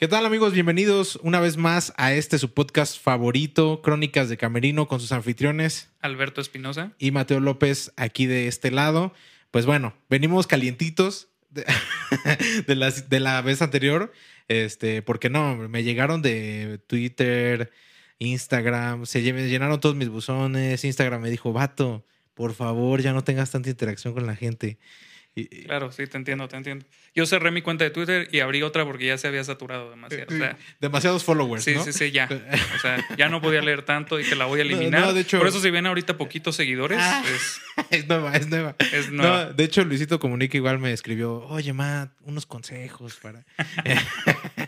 ¿Qué tal amigos? Bienvenidos una vez más a este su podcast favorito, Crónicas de Camerino, con sus anfitriones Alberto Espinosa. y Mateo López aquí de este lado. Pues bueno, venimos calientitos de, de la, de la vez anterior, este, porque no, me llegaron de Twitter, Instagram, se llenaron todos mis buzones, Instagram me dijo, vato, por favor, ya no tengas tanta interacción con la gente. Y- Claro, sí, te entiendo, te entiendo. Yo cerré mi cuenta de Twitter y abrí otra porque ya se había saturado demasiado. O sea, demasiados followers, sí, ¿no? sí, sí, ya. O sea, ya no podía leer tanto y que la voy a eliminar. no, de hecho- Por eso si ven ahorita poquitos seguidores, Ah. es, Es nueva, es nueva. es nueva. de hecho, Luisito Comunica igual me escribió, oye, Matt, unos consejos para,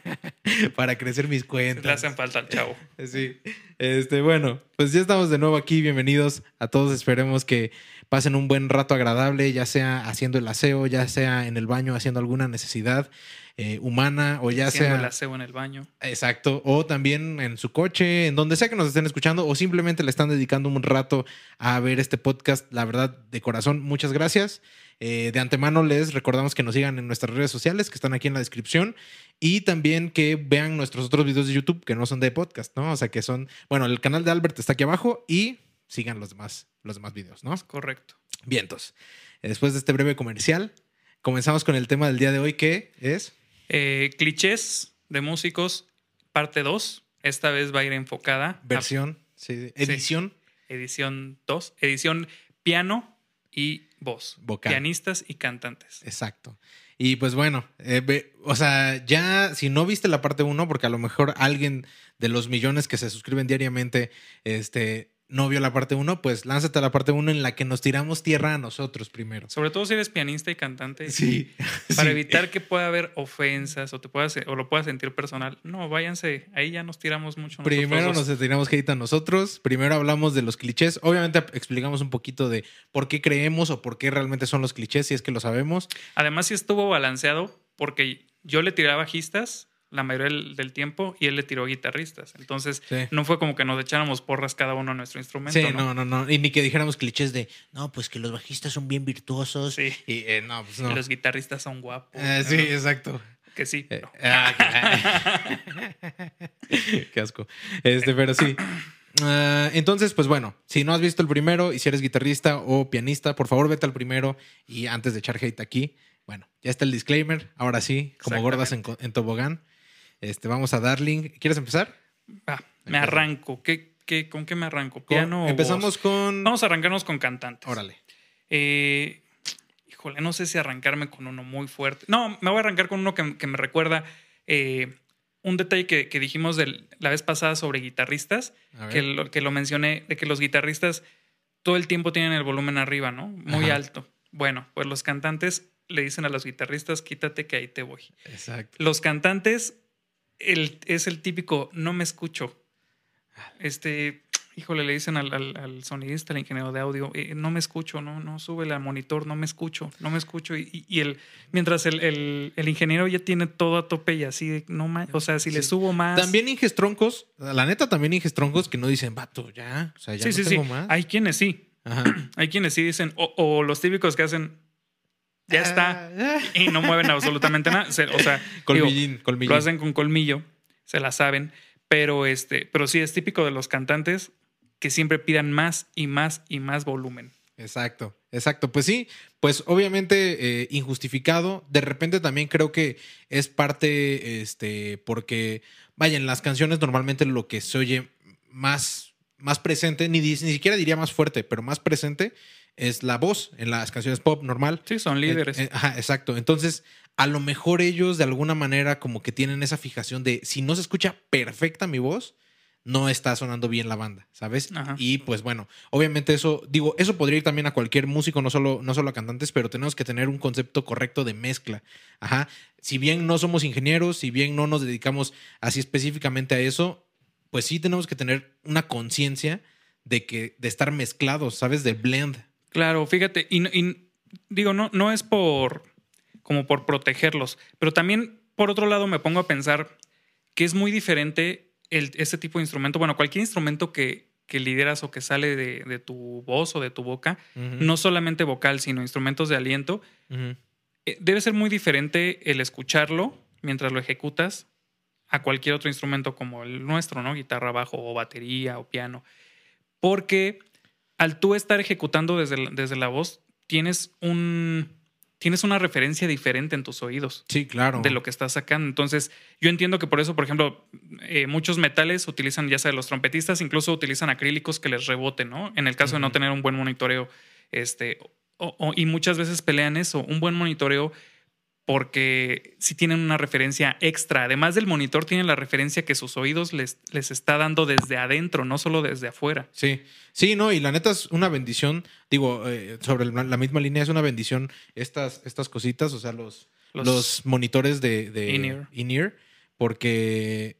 para crecer mis Le cuentas. hacen falta al chavo. Sí. Este, bueno, pues ya estamos de nuevo aquí. Bienvenidos a todos. Esperemos que pasen un buen rato agradable, ya sea haciendo el aseo, ya sea en el baño haciendo alguna necesidad eh, humana o ya Haciendo sea... el aseo en el baño. Exacto. O también en su coche, en donde sea que nos estén escuchando, o simplemente le están dedicando un rato a ver este podcast. La verdad, de corazón, muchas gracias. Eh, de antemano les recordamos que nos sigan en nuestras redes sociales, que están aquí en la descripción, y también que vean nuestros otros videos de YouTube, que no son de podcast, ¿no? O sea, que son, bueno, el canal de Albert está aquí abajo y sigan los demás, los demás videos, ¿no? Correcto. Vientos. Después de este breve comercial, comenzamos con el tema del día de hoy, que es... Eh, clichés de músicos, parte 2. Esta vez va a ir enfocada a Versión, sí, edición edición 2. Edición piano y voz. Vocal. Pianistas y cantantes. Exacto. Y pues bueno, eh, o sea, ya si no viste la parte 1, porque a lo mejor alguien de los millones que se suscriben diariamente, este, no vio la parte 1, pues lánzate a la parte 1 en la que nos tiramos tierra a nosotros primero. Sobre todo si eres pianista y cantante. Sí. Para Sí. evitar que pueda haber ofensas o te puedas o lo puedas sentir personal. No, váyanse, ahí ya nos tiramos mucho. nosotros Primero dos. nos tiramos hate a nosotros, primero hablamos de los clichés, obviamente explicamos un poquito de por qué creemos o por qué realmente son los clichés, si es que lo sabemos. Además sí estuvo balanceado porque yo le tiré a bajistas la mayoría del, tiempo y él le tiró guitarristas. Entonces Sí. no fue como que nos echáramos porras cada uno a nuestro instrumento. Sí, ¿no? no, no, no. Y ni que dijéramos clichés de, no, pues que los bajistas son bien virtuosos. Sí. Y eh, no, pues no. Y los guitarristas son guapos. Eh, sí, ¿no? exacto. Que sí. Eh, ah, qué- Qué asco. Este, pero sí. Ah, entonces, pues bueno, si no has visto el primero y si eres guitarrista o pianista, por favor vete al primero y antes de echar hate aquí, bueno, ya está el disclaimer. Ahora sí, como gordas en, en tobogán. Este, vamos a Darling. ¿Quieres empezar? Me arranco. ¿Qué, qué, ¿Con qué me arranco? Con- ¿Piano o Empezamos voz? con. Vamos a arrancarnos con cantantes. Órale. Eh, híjole, no sé si arrancarme con uno muy fuerte. No, me voy a arrancar con uno que, que me recuerda eh, un detalle que, que dijimos del- la vez pasada sobre guitarristas, que lo, que lo mencioné, de que los guitarristas todo el tiempo tienen el volumen arriba, ¿no? Muy Ajá. alto. Bueno, pues los cantantes le dicen a los guitarristas, quítate que ahí te voy. Exacto. Los cantantes el, es el típico, no me escucho. Este, híjole, le dicen al, al- al sonidista, al ingeniero de audio, "Eh, no me escucho, no, no, súbele al monitor, no me escucho, no me escucho. Y, y- y el, mientras el, el- el ingeniero ya tiene todo a tope y así, no ma- o sea, si le subo más. También Inges troncos, la neta también Inges troncos que no dicen, vato, ya, o sea, ya sí, no sí, sí. tengo más. Hay quienes sí, Ajá. hay quienes sí dicen, o, o los típicos que hacen, ya está, Ah, y no mueven absolutamente nada. O sea, digo, colmillín, colmillín. Lo hacen con colmillo, se la saben, pero este, pero sí es típico de los cantantes que siempre pidan más y más y más volumen. Exacto, exacto. Pues sí, pues obviamente eh, injustificado. De repente también creo que es parte, este, porque, vaya, en las canciones normalmente lo que se oye más, más presente, ni, ni siquiera diría más fuerte, pero más presente es la voz en las canciones pop normal. Sí, son líderes. Eh, eh, ajá, exacto. Entonces, a lo mejor ellos de alguna manera como que tienen esa fijación de si no se escucha perfecta mi voz, no está sonando bien la banda, ¿sabes? Ajá. Y pues bueno, obviamente eso, digo, eso podría ir también a cualquier músico, no solo, no solo a cantantes, pero tenemos que tener un concepto correcto de mezcla. Ajá. Si bien no somos ingenieros, si bien no nos dedicamos así específicamente a eso, pues sí tenemos que tener una conciencia de que, de estar mezclados, ¿sabes? De blend. Claro, fíjate, y, y digo, no, no es por como por protegerlos, pero también por otro lado me pongo a pensar que es muy diferente el, este tipo de instrumento. Bueno, cualquier instrumento que, que lideras o que sale de, de tu voz o de tu boca, no solamente vocal, sino instrumentos de aliento, eh, debe ser muy diferente el escucharlo mientras lo ejecutas a cualquier otro instrumento como el nuestro, ¿no? Guitarra, bajo o batería o piano. Porque al tú estar ejecutando desde la, desde la voz, tienes un tienes una referencia diferente en tus oídos. Sí, claro. De lo que estás sacando. Entonces, yo entiendo que por eso, por ejemplo, eh, muchos metales utilizan, ya sea los trompetistas, incluso utilizan acrílicos que les reboten, ¿no? En el caso de no tener un buen monitoreo, este, y muchas veces pelean eso, un buen monitoreo porque si tienen una referencia extra. Además del monitor, tienen la referencia que sus oídos les, les está dando desde adentro, no solo desde afuera. Sí, sí, no, y la neta es una bendición, digo, eh, sobre la misma línea es una bendición estas, estas cositas, o sea, los, los, monitores de, de in-ear, porque,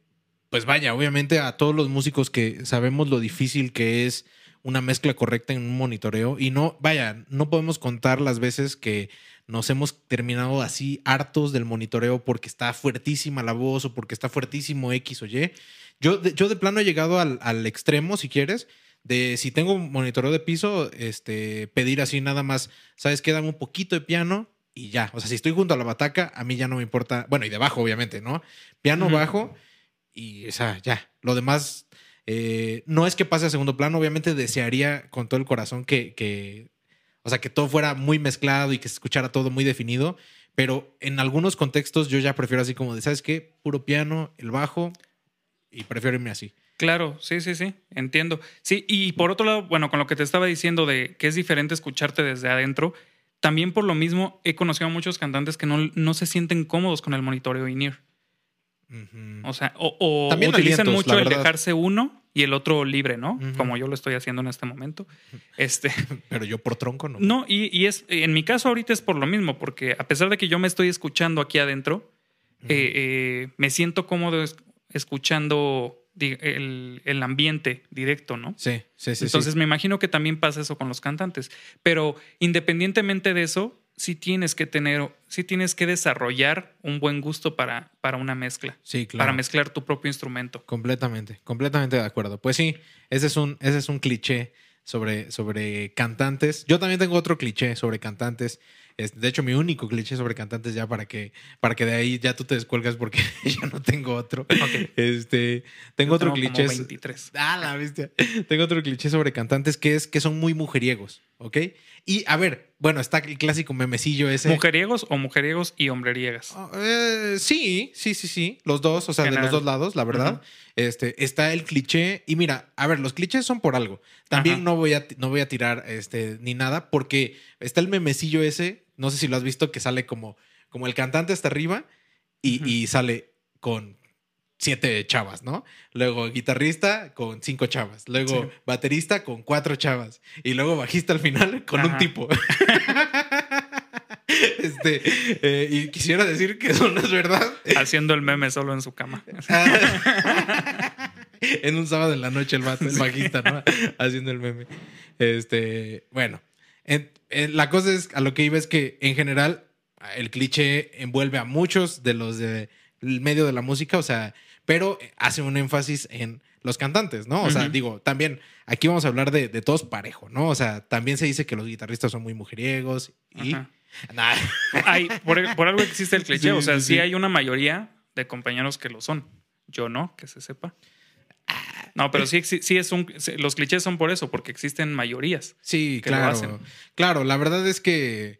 pues vaya, obviamente a todos los músicos que sabemos lo difícil que es una mezcla correcta en un monitoreo, y no, vaya, no podemos contar las veces que nos hemos terminado así hartos del monitoreo porque está fuertísima la voz o porque está fuertísimo X o Y. Yo de, yo de plano he llegado al, extremo, si quieres, de si tengo un monitoreo de piso, este, pedir así nada más, ¿sabes qué? Dame un poquito de piano y ya. O sea, si estoy junto a la bataca, a mí ya no me importa. Bueno, y de bajo, obviamente, ¿no? Piano bajo y, o sea, ya. Lo demás, eh, no es que pase a segundo plano. Obviamente desearía con todo el corazón que, que o sea, que todo fuera muy mezclado y que se escuchara todo muy definido. Pero en algunos contextos yo ya prefiero así como de, ¿sabes qué? Puro piano, el bajo y prefiero irme así. Claro, sí, sí, sí, entiendo. Sí, y por otro lado, bueno, con lo que te estaba diciendo de que es diferente escucharte desde adentro, también por lo mismo he conocido a muchos cantantes que no, no se sienten cómodos con el monitoreo in-ear. O sea, o, utilizan mucho el dejarse uno y el otro libre, ¿no? Como yo lo estoy haciendo en este momento. Este, Pero yo por tronco no. No, y, es, en mi caso ahorita es por lo mismo, porque a pesar de que yo me estoy escuchando aquí adentro, eh, eh, me siento cómodo escuchando el, el, ambiente directo, ¿no? Sí, sí, sí. Entonces me imagino que también pasa eso con los cantantes. Pero independientemente de eso, sí tienes que tener, sí tienes que desarrollar un buen gusto para, para una mezcla. Sí, claro. Para mezclar tu propio instrumento. Completamente, completamente de acuerdo. Pues sí, ese es un, ese es un cliché sobre, sobre cantantes. Yo también tengo otro cliché sobre cantantes de hecho, mi único cliché sobre cantantes ya para que, para que de ahí ya tú te descuelgas porque ya no tengo otro. Este, tengo otro cliché. Ah, la bestia. Tengo otro cliché sobre cantantes que es que son muy mujeriegos, ¿ok? Y a ver, bueno, está el clásico memecillo ese. ¿Mujeriegos o mujeriegos y hombreriegas? Oh, eh, sí, sí, sí, sí. Los dos, o sea, de los dos lados, la verdad. Este, está el cliché. Y mira, a ver, los clichés son por algo. También no voy, a, no voy a tirar este, ni nada, porque está el memecillo ese no sé si lo has visto, que sale como, como el cantante hasta arriba y, sale con siete chavas, ¿no? Luego guitarrista con cinco chavas, luego baterista con cuatro chavas y luego bajista al final con un tipo. este, eh, y quisiera decir que eso no es verdad. Haciendo el meme solo en su cama. en un sábado en la noche el, el bajista, ¿no? Haciendo el meme. Este, bueno, la cosa es, a lo que iba es que en general el cliché envuelve a muchos de los del medio de la música, o sea, pero hace un énfasis en los cantantes, ¿no? O sea, digo, también aquí vamos a hablar de, todos parejo, ¿no? O sea, también se dice que los guitarristas son muy mujeriegos y... Hay, por, algo existe el cliché, o sea, sí, hay una mayoría de compañeros que lo son. Yo no, que se sepa. No, pero sí, sí, es un. Los clichés son por eso, porque existen mayorías. Sí, claro. Claro, la verdad es que.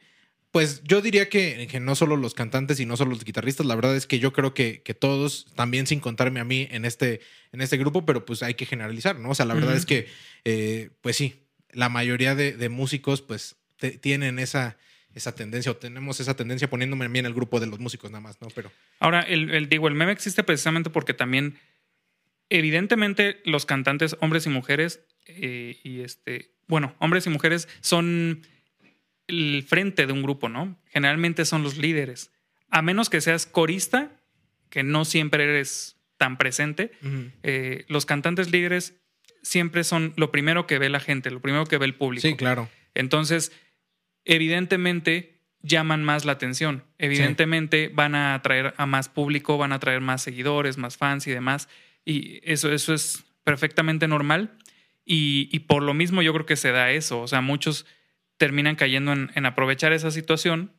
Pues yo diría que, que, no solo los cantantes y no solo los guitarristas, la verdad es que yo creo que, que, todos, también sin contarme a mí en este, en este grupo, pero pues hay que generalizar, ¿no? O sea, la verdad es que, eh, pues sí, la mayoría de, músicos pues tienen esa, esa tendencia o tenemos esa tendencia poniéndome a mí en el grupo de los músicos nada más, ¿no? Pero... Ahora, el, el digo, el meme existe precisamente porque también evidentemente los cantantes, hombres y mujeres, eh, y este, bueno, hombres y mujeres son el frente de un grupo, ¿no? Generalmente son los líderes. A menos que seas corista, que no siempre eres tan presente, eh, los cantantes líderes siempre son lo primero que ve la gente, lo primero que ve el público. Sí, claro. Entonces, evidentemente llaman más la atención. Evidentemente van a atraer a más público, van a atraer más seguidores, más fans y demás. Y eso, eso es perfectamente normal. Y, por lo mismo yo creo que se da eso. O sea, muchos terminan cayendo en, aprovechar esa situación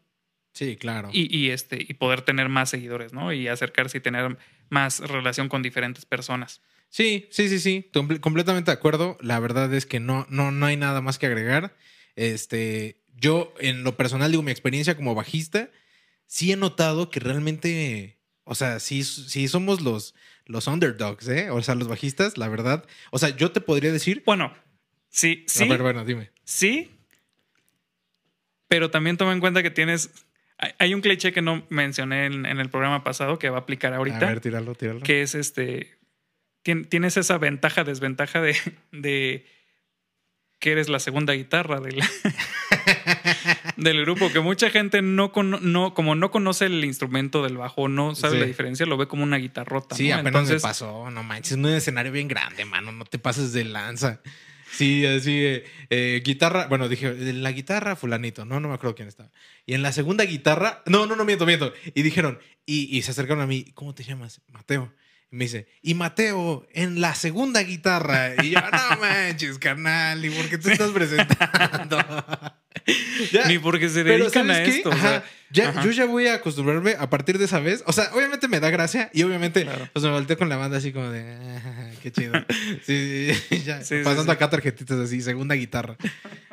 Sí, claro. y, y, este, y poder tener más seguidores, ¿no? Y acercarse y tener más relación con diferentes personas. Sí, sí, sí, sí. Comple- completamente de acuerdo. La verdad es que no, no, no hay nada más que agregar. Este, yo, en lo personal, digo, mi experiencia como bajista, sí he notado que realmente, o sea, sí, sí somos los, los underdogs, ¿eh? O sea, los bajistas, la verdad. O sea, yo te podría decir. Bueno, sí, sí, A ver, bueno, dime. sí, pero también toma en cuenta que tienes... hay- un cliché que no mencioné en, en el programa pasado que va a aplicar ahorita. A ver, tíralo, tíralo. que es este. tien- Tienes esa ventaja, desventaja de, de que eres la segunda guitarra del, del grupo. Que mucha gente no, cono- no, como no conoce el instrumento del bajo, no sabe Sí. la diferencia, lo ve como una guitarrota. Sí, ¿no? apenas Entonces, me pasó, no manches, es un escenario bien grande, mano, no te pases de lanza. Sí, así, eh, guitarra, bueno, dije, la guitarra fulanito, no, no me acuerdo quién estaba. Y en la segunda guitarra, no, no, no, miento, miento. Y dijeron, y, y se acercaron a mí, ¿cómo te llamas? Mateo. Me dice, y Mateo, en la segunda guitarra. Y yo, no manches, carnal, ¿y por qué te estás presentando? Ya, Ni porque se dedican a esto. o Ajá, sea, ya, ajá. yo ya voy a acostumbrarme a partir de esa vez. O sea, obviamente me da gracia y obviamente Claro. pues me volteo con la banda así como de "Ah, qué chido. Sí, sí, ya. Sí, pasando acá tarjetitas así, segunda guitarra.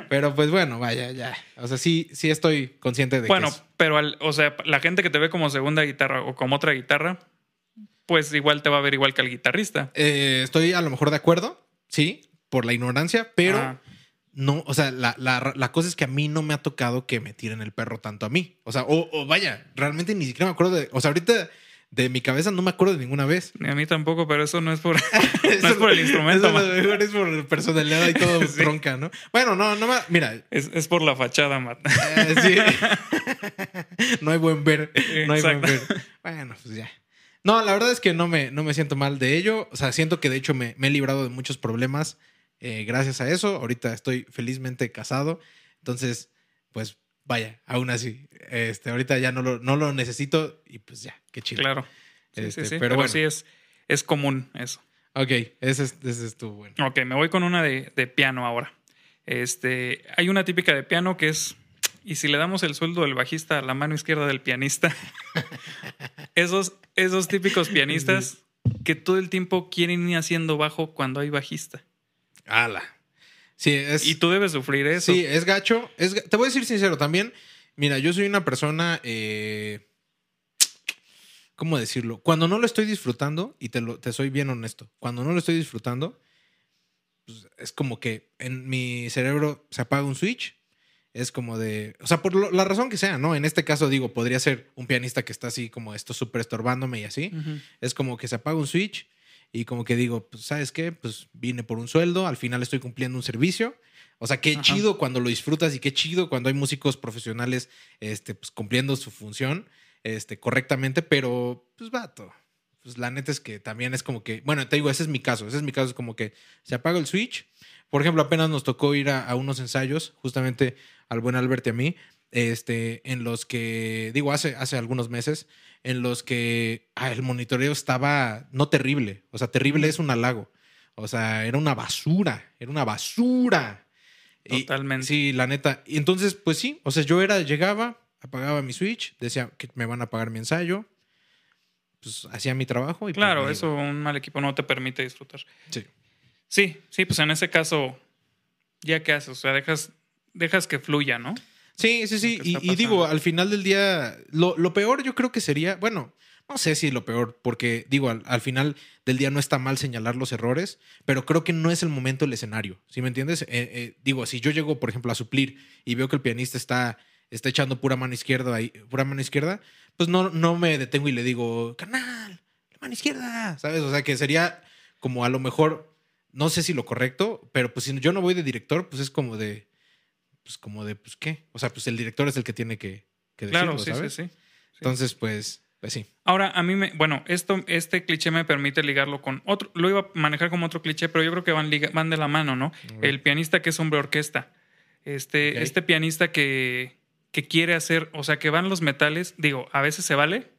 Pero pues bueno, vaya, ya. O sea, sí, sí estoy consciente de bueno, que es- pero al- o sea, la gente que te ve como segunda guitarra o como otra guitarra, pues igual te va a ver igual que al guitarrista. Eh, estoy a lo mejor de acuerdo, sí, por la ignorancia, pero Ah, no, o sea, la, la- la cosa es que a mí no me ha tocado que me tiren el perro tanto a mí. O sea, o, o vaya, realmente ni siquiera me acuerdo de. O sea, ahorita de mi cabeza no me acuerdo de ninguna vez. ni a mí tampoco, pero eso no es por, no es por el instrumento, Eso mejor es por personalidad y todo Sí. bronca, ¿no? Bueno, no, no Mira, Es, es por la fachada, Matt. eh, sí. no hay buen ver. No hay buen Exacto. ver. Bueno, pues ya. No, la verdad es que no me, no me siento mal de ello. O sea, siento que de hecho me, me he librado de muchos problemas eh, gracias a eso. Ahorita estoy felizmente casado. Entonces, pues vaya, aún así. Este, ahorita ya no lo, no lo necesito y pues ya, qué chido. Claro. Sí, Este, sí, sí. pero Pero, bueno. sí es, es común eso. Ok, ese, es- ese estuvo bueno. Ok, me voy con una de, de piano ahora. Este, hay una típica de piano que es, y si le damos el sueldo del bajista a la mano izquierda del pianista, esos, esos típicos pianistas que todo el tiempo quieren ir haciendo bajo cuando hay bajista. Ala. Sí, es. Y tú debes sufrir eso. Sí, es gacho. Es, te voy a decir sincero también. Mira, yo soy una persona. eh, ¿Cómo decirlo? Cuando no lo estoy disfrutando, y te, lo, te soy bien honesto, cuando no lo estoy disfrutando, pues, es como que en mi cerebro se apaga un switch. Es como de. O sea, por lo- la razón que sea, ¿no? En este caso, digo, podría ser un pianista que está así como esto súper estorbándome y así. Es como que se apaga un switch y como que digo, pues, ¿sabes qué? Pues vine por un sueldo, al final estoy cumpliendo un servicio. O sea, qué Ajá. chido cuando lo disfrutas y qué chido cuando hay músicos profesionales este, pues, cumpliendo su función este, correctamente, pero pues vato. Pues la neta es que también es como que, bueno, te digo, ese es mi caso, ese es mi caso, es como que se apaga el switch. Por ejemplo, apenas nos tocó ir a, a unos ensayos, justamente al buen Albert y a mí, este, en los que, digo, hace, hace algunos meses, en los que ah, el monitoreo estaba no terrible, o sea, terrible es un halago, o sea, era una basura, era una basura. Y- Totalmente. sí, la neta. Y entonces, pues sí, o sea, yo era, llegaba, apagaba mi switch, decía que me van a pagar mi ensayo, pues hacía mi trabajo y pues, Claro, eso un mal equipo no te permite disfrutar. Sí. Sí, sí, pues en ese caso, ¿ya qué haces? O sea, dejas, dejas que fluya, ¿no? Sí, sí, sí. Y, digo, al final del día, lo, lo peor yo creo que sería, bueno, no sé si lo peor, porque digo, al, al final del día no está mal señalar los errores, pero creo que no es el momento del escenario. ¿Sí me entiendes? Eh, eh, digo, si yo llego, por ejemplo, a suplir y veo que el pianista está, está echando pura mano izquierda ahí, pura mano izquierda, pues no, no me detengo y le digo, canal, la mano izquierda, ¿sabes? O sea, que sería como a lo mejor, no sé si lo correcto, pero pues si yo no voy de director, pues es como de, pues como de, pues qué. O sea, pues el director es el que tiene que, que decirlo, Claro, sí, ¿sabes? sí, sí. Entonces, pues, pues sí. Ahora, a mí me, bueno, esto, este cliché me permite ligarlo con otro, lo iba a manejar como otro cliché, pero yo creo que van, van de la mano, ¿no? El pianista que es hombre orquesta. Este, este pianista que, que quiere hacer, o sea, que van los metales, digo, a veces se vale,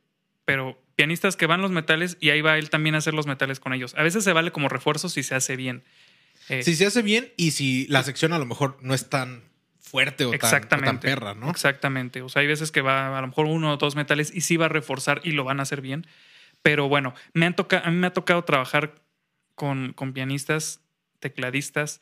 pero pianistas que van los metales y ahí va él también a hacer los metales con ellos. A veces se vale como refuerzo si se hace bien. Eh, Si se hace bien y si la sección a lo mejor no es tan fuerte o tan, o tan Exactamente. perra, ¿no? Exactamente. O sea, hay veces que va a lo mejor uno o dos metales y sí va a reforzar y lo van a hacer bien. Pero bueno, me han toca, a mí me ha tocado trabajar con, con pianistas, tecladistas,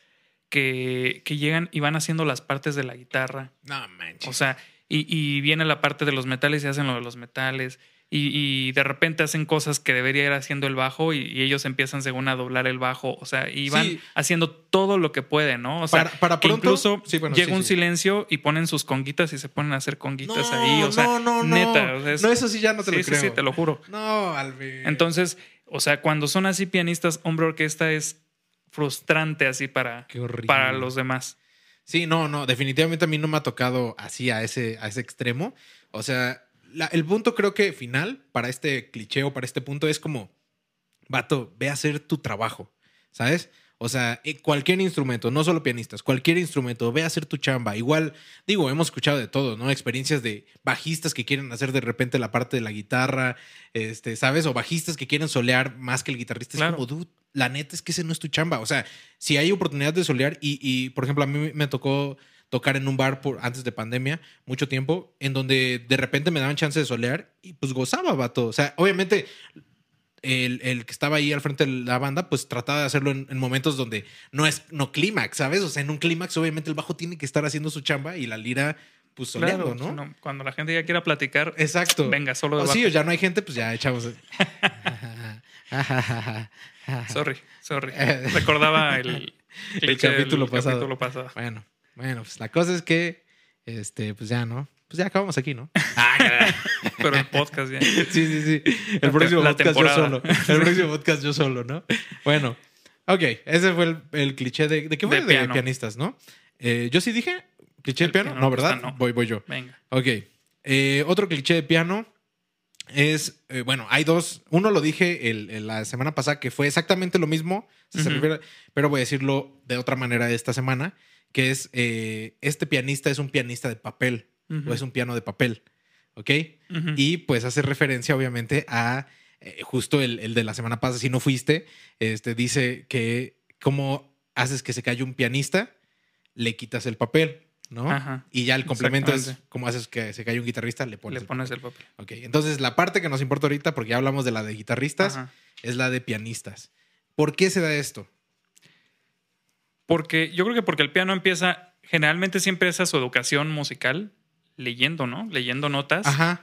que, que llegan y van haciendo las partes de la guitarra. No manches. O sea, y, y viene la parte de los metales y hacen lo de los metales. Y, y de repente hacen cosas que debería ir haciendo el bajo y, y ellos empiezan según a doblar el bajo. O sea, y van Sí. haciendo todo lo que pueden, ¿no? O sea, Para- para que pronto- incluso sí, bueno, llega sí, un sí. silencio y ponen sus conguitas y se ponen a hacer conguitas no, ahí. O sea, no, no, no. neta. o sea, es- no, eso sí ya no te sí, lo sí, creo. sí, te lo juro. No, Alve. Entonces, o sea, cuando son así pianistas, hombre orquesta es frustrante así para, para los demás. Sí, no, no, definitivamente a mí no me ha tocado así a ese, a ese extremo. O sea, la- el punto creo que final para este cliché o para este punto es como, vato, ve a hacer tu trabajo, ¿sabes? O sea, eh, cualquier instrumento, no solo pianistas, cualquier instrumento, ve a hacer tu chamba. Igual, digo, hemos escuchado de todo, ¿no? Experiencias de bajistas que quieren hacer de repente la parte de la guitarra, este, ¿sabes? O bajistas que quieren solear más que el guitarrista. Claro. Es como, dude, la neta es que ese no es tu chamba. O sea, si hay oportunidad de solear y, y, por ejemplo, a mí me tocó tocar en un bar por, antes de pandemia mucho tiempo, en donde de repente me daban chance de solear y pues gozaba, vato. O sea, obviamente el, el que estaba ahí al frente de la banda, pues trataba de hacerlo en, en momentos donde no es no clímax, ¿sabes? O sea, en un clímax, obviamente el bajo tiene que estar haciendo su chamba y la lira, pues soleando, Claro, ¿no? no, Cuando la gente ya quiera platicar, Exacto. venga, solo de O sí, o ya no hay gente, pues ya echamos. Sorry, sorry. Recordaba el, El pasado. capítulo pasado. Bueno, bueno, pues la cosa es que, este, pues ya, ¿no? Pues ya acabamos aquí, ¿no? Pero el podcast ya. Sí, sí, sí. El La próximo podcast yo temporada. solo. El próximo podcast yo solo, ¿no? Bueno, ok. Ese fue el, el cliché de... ¿De qué fue? De De, piano. pianistas, ¿no? Eh, yo sí dije cliché de El piano. piano No, ¿verdad? no. Voy, voy yo. Venga. Ok. Eh, otro cliché de piano es, eh, bueno, hay dos. Uno lo dije el- el- la semana pasada que fue exactamente lo mismo, si se Ujú. refiere- pero voy a decirlo de otra manera esta semana, que es, eh, este pianista es un pianista de papel, o es un piano de papel, ¿ok? Y pues hace referencia obviamente a eh, justo el, el de la semana pasada, si no fuiste, este, dice que cómo haces que se calle un pianista, le quitas el papel, ¿no? Ajá. Y ya el complemento es cómo haces que se calle un guitarrista, le pones Le el pones papel. el papel. Ok, entonces la parte que nos importa ahorita, porque ya hablamos de la de guitarristas, Ajá. es la de pianistas. ¿Por qué se da esto? Porque yo creo que porque el piano empieza, generalmente siempre es a su educación musical, leyendo, ¿no? Leyendo notas. Ajá.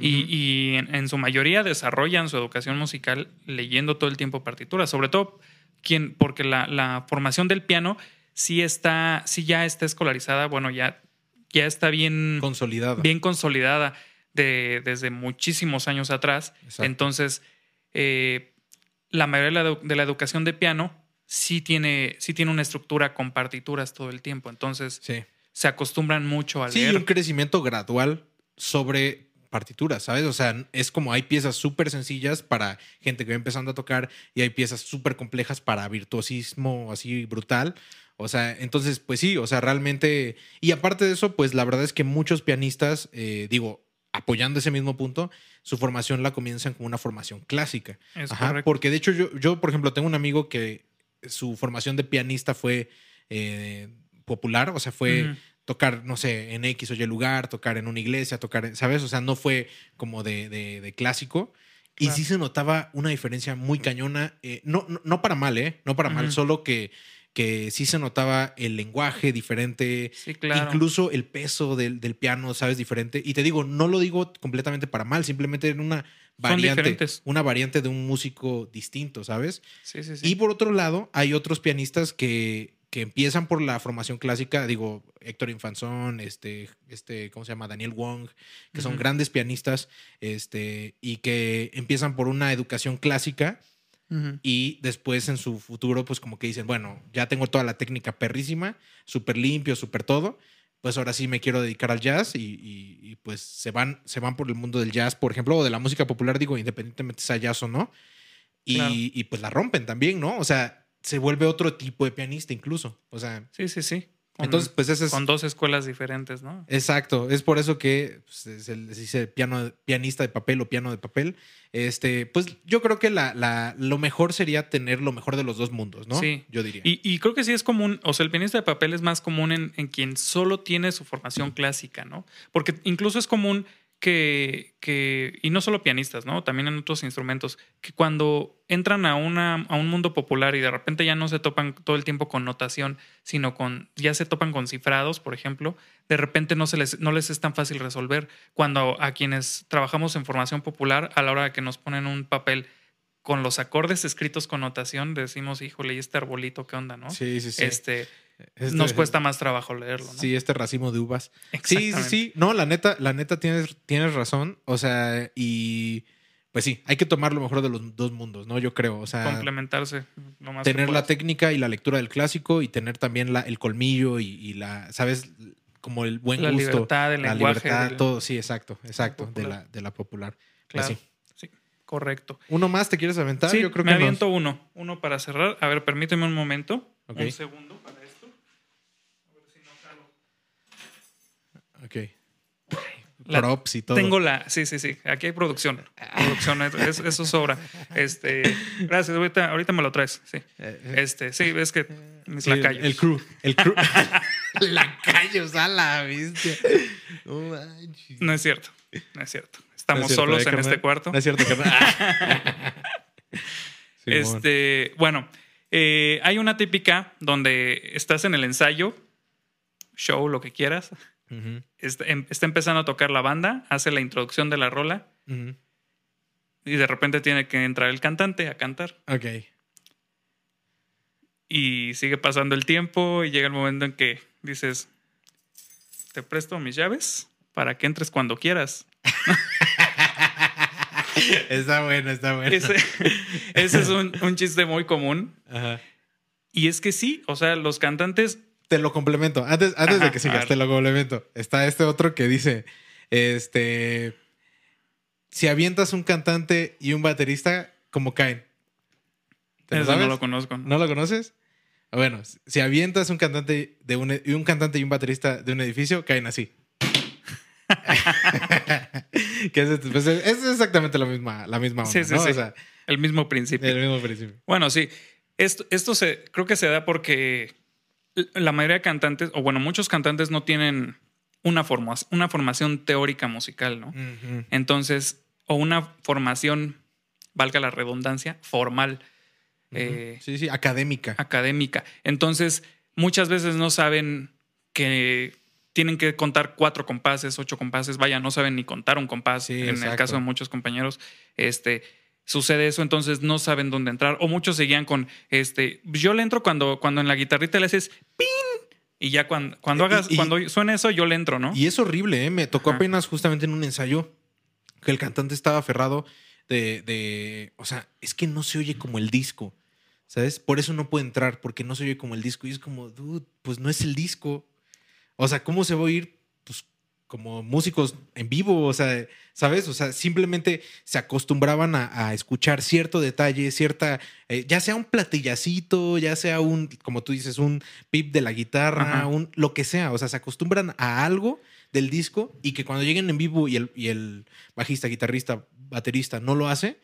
Y, en, en su mayoría desarrollan su educación musical leyendo todo el tiempo partituras. Sobre todo quien, porque la, la formación del piano sí está, sí ya está escolarizada, bueno, ya, ya está bien, Consolidado. bien consolidada de, desde muchísimos años atrás. Exacto. Entonces, eh, la mayoría de la, edu- de la educación de piano sí tiene, sí tiene una estructura con partituras todo el tiempo. Entonces, Sí. se acostumbran mucho a Sí, leer. un crecimiento gradual sobre partituras, ¿sabes? O sea, es como hay piezas súper sencillas para gente que va empezando a tocar y hay piezas súper complejas para virtuosismo así brutal. O sea, entonces, pues sí, o sea, realmente... Y aparte de eso, pues la verdad es que muchos pianistas, eh, digo, apoyando ese mismo punto, su formación la comienzan como una formación clásica. Es Ajá, porque de hecho yo, yo, por ejemplo, tengo un amigo que su formación de pianista fue eh, popular, o sea, fue tocar, no sé, en X o Y lugar, tocar en una iglesia, tocar, en- ¿sabes? O sea, no fue como de, de- de clásico. Y sí se notaba una diferencia muy cañona, eh, no, no, no para mal, ¿eh? No para mal, solo que, que sí se notaba el lenguaje diferente, Sí, claro. incluso el peso del, del piano, ¿sabes? Diferente. Y te digo, no lo digo completamente para mal, simplemente en una variante, diferentes. una variante de un músico distinto, ¿sabes? Sí, sí, sí. Y por otro lado, hay otros pianistas que, que empiezan por la formación clásica, digo, Héctor Infanzón, este, este, ¿cómo se llama? Daniel Wong, que son grandes pianistas, este, y que empiezan por una educación clásica y después en su futuro, pues como que dicen, bueno, ya tengo toda la técnica perrísima, súper limpio, súper todo, pues ahora sí me quiero dedicar al jazz y, y- y, pues se van, se van por el mundo del jazz, por ejemplo, o de la música popular, digo, independientemente sea jazz o no, y, Claro. y, pues la rompen también, ¿no? O sea, se vuelve otro tipo de pianista incluso, o sea, Sí, sí, sí. Con- Entonces, pues ese es... Con dos escuelas diferentes, ¿no? Exacto, es por eso que pues, se les dice piano, pianista de papel o piano de papel. Este, pues yo creo que la, la- lo mejor sería tener lo mejor de los dos mundos, ¿no? Sí. Yo diría. Y, y creo que sí es común, o sea, el pianista de papel es más común en, en quien solo tiene su formación clásica, ¿no? Porque incluso es común que, que, y no solo pianistas, ¿no? También en otros instrumentos, que cuando entran a, una, a un mundo popular y de repente ya no se topan todo el tiempo con notación, sino con, ya se topan con cifrados, por ejemplo, de repente no, se les, no les es tan fácil resolver. Cuando a quienes trabajamos en formación popular, a la hora de que nos ponen un papel con los acordes escritos con notación, decimos, híjole, ¿y este arbolito qué onda, no? sí, sí, sí. Este, Este- nos cuesta más trabajo leerlo, ¿no? Sí, este racimo de uvas. Sí, sí, sí. No, la neta, la neta tienes, tienes razón. O sea, y pues sí, hay que tomar lo mejor de los dos mundos, ¿no? Yo creo. O sea, Complementarse lo más que tener la técnica y la lectura del clásico y tener también la, el colmillo y, y la, ¿sabes? Como el buen La gusto. libertad, el la lenguaje. libertad, del- todo. Sí, exacto, exacto. De la, de la popular. Pues Claro. Sí, correcto. ¿Uno más te quieres aventar? Sí, Yo creo me que nos- aviento uno. Uno para cerrar. A ver, permíteme un momento. Un segundo para esto. A ver si no jalo. Ok. La- Props y todo. Tengo la. Sí, sí, sí. Aquí hay producción. Producción, es- eso sobra. Este, gracias. Ahorita, ahorita me lo traes. Sí. Eh, eh, Este, sí, es que mis sí, lacayos. El crew. El crew. lacayos a la bestia. No. No es cierto. No es cierto. No Estamos es cierto, solos ¿eh, en carnal? este cuarto. No es cierto. Simón. Este, bueno, eh, hay una típica donde estás en el ensayo, show, lo que quieras. Está, em- está empezando a tocar la banda, hace la introducción de la rola y de repente tiene que entrar el cantante a cantar. Ok. Y sigue pasando el tiempo y llega el momento en que dices, te presto mis llaves para que entres cuando quieras. Está bueno, está bueno. Ese, ese es un, un chiste muy común. Ajá. Y es que sí, o sea, los cantantes Te lo complemento. Antes, antes Ajá, de que sigas, te lo complemento. Está este otro que dice: Este. Si avientas un cantante y un baterista, ¿cómo caen? ¿Te lo Ese sabes? no lo conozco. ¿no? ¿No lo conoces? Bueno, si avientas un cantante de un, y un cantante y un baterista de un edificio, caen así. que es, pues, es- exactamente la misma, la misma onda, Sí, sí, ¿no? sí. O sea, El mismo principio. el mismo principio. Bueno, sí. Esto, esto se, creo que se da porque la mayoría de cantantes, o bueno, muchos cantantes no tienen una, forma, una formación teórica musical, ¿no? Entonces, o una formación, valga la redundancia, formal, eh, sí, sí, académica. académica. Entonces, muchas veces no saben que tienen que contar cuatro compases, ocho compases, vaya, no saben ni contar un compás. Sí, en el caso de muchos compañeros, este sucede eso, entonces no saben dónde entrar. O muchos seguían con este. Yo le entro cuando, cuando en la guitarrita le haces pin. Y ya cuando, cuando Y- hagas, y- cuando suene eso, yo le entro, ¿no? Y es horrible, ¿eh? Me tocó Ajá. apenas justamente en un ensayo que el cantante estaba aferrado de, de- O sea, es que no se oye como el disco, ¿sabes? Por eso no puede entrar, porque no se oye como el disco. Y es como, dude, pues no es el disco. O sea, ¿cómo se va a oír? Pues como músicos en vivo, o sea, ¿sabes? O sea, simplemente se acostumbraban a, a escuchar cierto detalle, cierta, eh, ya sea un platillacito, ya sea un, como tú dices, un pip de la guitarra, Ajá. un, lo que sea, o sea, se acostumbran a algo del disco y que cuando lleguen en vivo y el, y el bajista, guitarrista, baterista no lo hace,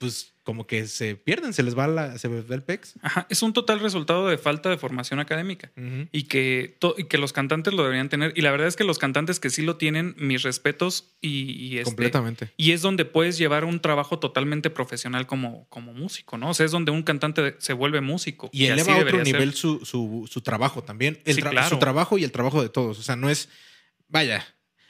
pues como que se pierden, se les va, la, se les va el pex. Ajá, es un total resultado de falta de formación académica. y que, y que los cantantes lo deberían tener. Y la verdad es que los cantantes que sí lo tienen, mis respetos y, y este- Completamente. Y es donde puedes llevar un trabajo totalmente profesional como, como músico, ¿no? O sea, es donde un cantante se vuelve músico. Y eleva a otro nivel su, su, su trabajo también. El Sí, tra- claro. Su trabajo y el trabajo de todos. O sea, no es. Vaya.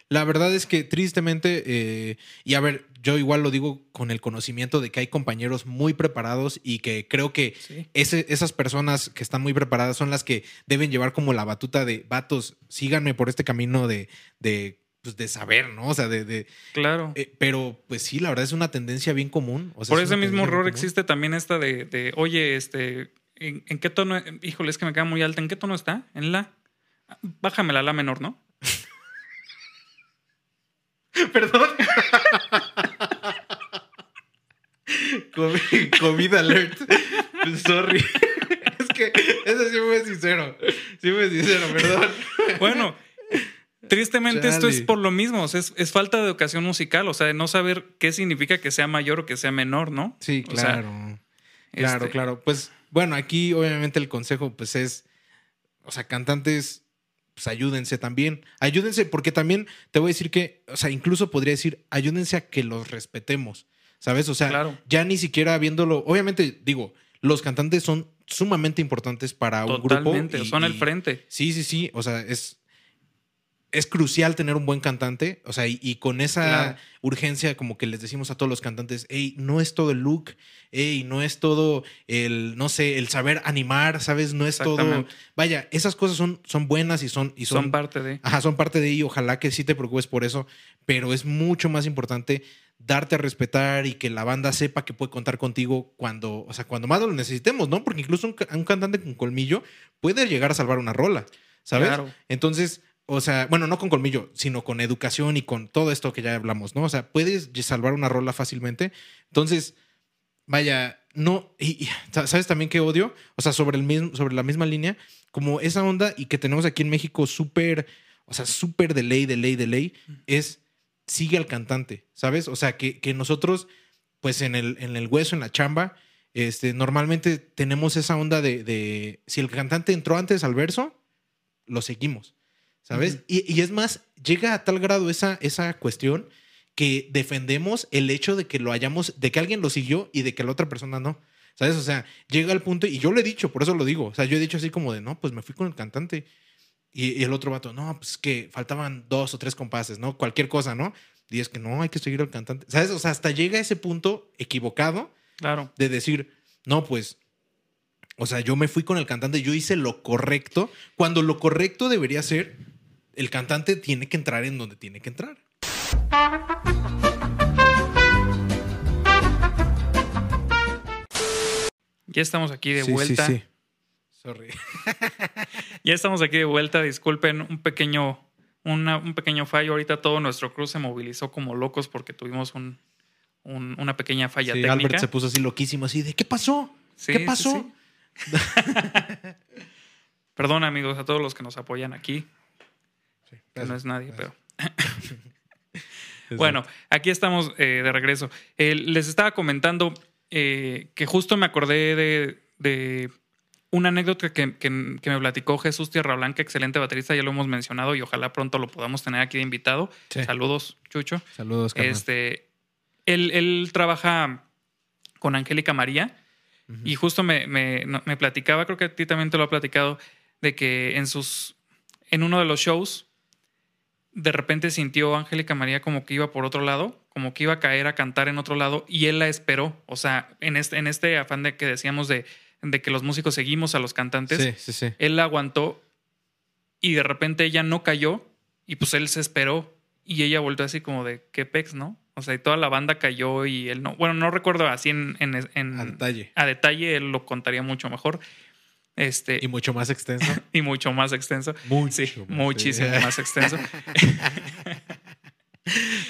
La verdad es que tristemente, eh, y a ver, yo igual lo digo con el conocimiento de que hay compañeros muy preparados y que creo que Sí. ese- esas personas que están muy preparadas son las que deben llevar como la batuta de vatos, síganme por este camino de, de, pues, de saber, ¿no? O sea, de. de- Claro. eh, pero pues sí, la verdad es una tendencia bien común. O sea, Por es ese mismo error existe también esta de, de, oye, este, ¿en, en qué tono? Híjole, es que me queda muy alta. ¿En qué tono está? En la. Bájame la la menor, ¿no? Perdón. COVID, COVID alert. Sorry. Es que eso sí fue sincero. Sí fue sincero, perdón. Bueno, tristemente esto es por lo mismo. es, es, falta de educación musical, o sea, de no saber qué significa que sea mayor o que sea menor, ¿no? Sí, claro. claro, este claro. Pues bueno, aquí obviamente el consejo pues es, o sea, cantantes pues ayúdense también. Ayúdense, porque también te voy a decir que, o sea, incluso podría decir, ayúdense a que los respetemos, ¿sabes? O sea, ya ni siquiera viéndolo, obviamente digo, los cantantes son sumamente importantes para un grupo. Totalmente, son el frente. Sí, sí, sí, o sea, es, es crucial tener un buen cantante, o sea, y, con esa urgencia como que les decimos a todos los cantantes, hey, no es todo el look, hey, no es todo el, no sé, el saber animar, ¿sabes? No es todo... Vaya, esas cosas son, son buenas y son, y son... parte de... Ajá, son parte de y ojalá que sí te preocupes por eso, pero es mucho más importante darte a respetar y que la banda sepa que puede contar contigo cuando, o sea, cuando más lo necesitemos, ¿no? Porque incluso un, un cantante con colmillo puede llegar a salvar una rola, ¿sabes? Claro. Entonces o sea, bueno, no con colmillo, sino con educación y con todo esto que ya hablamos, ¿no? O sea, puedes salvar una rola fácilmente. Entonces, vaya, no, y, ¿sabes también qué odio? O sea, sobre, el mismo, sobre la misma línea, como esa onda y que tenemos aquí en México súper, o sea, súper de ley, de ley, de ley, es sigue al cantante, ¿sabes? O sea, que, que nosotros, pues en el, en el hueso, en la chamba, este, normalmente tenemos esa onda de, de si el cantante entró antes al verso, lo seguimos. ¿sabes? y, es más, llega a tal grado esa, esa cuestión que defendemos el hecho de que lo hayamos, de que alguien lo siguió y de que la otra persona no. ¿Sabes? O sea, llega al punto, y yo lo he dicho, por eso lo digo. O sea, yo he dicho así como de, no, pues me fui con el cantante. Y, el otro vato, no, pues que faltaban dos o tres compases, ¿no? Cualquier cosa, ¿no? Y es que no, hay que seguir al cantante. ¿Sabes? O sea, hasta llega ese punto equivocado claro. de decir, no, pues, o sea, yo me fui con el cantante, yo hice lo correcto, cuando lo correcto debería ser el cantante tiene que entrar en donde tiene que entrar. Ya estamos aquí de vuelta. Sí, sí. Sorry. ya estamos aquí de vuelta. Disculpen un pequeño, un pequeño fallo. Ahorita todo nuestro crew se movilizó como locos porque tuvimos un, una pequeña falla técnica. Albert se puso así loquísimo, así de ¿qué pasó? ¿Qué pasó? Perdón, amigos, a todos los que nos apoyan aquí no es nadie, pero. bueno, aquí estamos eh, de regreso. les estaba comentando eh, que justo me acordé de, una anécdota que, me platicó Jesús Tierra Blanca, excelente baterista, ya lo hemos mencionado y ojalá pronto lo podamos tener aquí de invitado. Saludos, Chucho. Saludos, Este, él, trabaja con Angélica María y justo me, me, me, platicaba, creo que a ti también te lo ha platicado, de que en sus en uno de los shows de repente sintió Angélica María como que iba por otro lado, como que iba a caer a cantar en otro lado y él la esperó. O sea, en este, en este afán de que decíamos de, de que los músicos seguimos a los cantantes, él la aguantó y de repente ella no cayó y pues él se esperó y ella volvió así como de qué pex, ¿no? O sea, y toda la banda cayó y él no. Bueno, no recuerdo así en, en, a detalle. A detalle, él lo contaría mucho mejor. Este, y mucho más extenso. y mucho más extenso. sí, muchísimo más extenso. no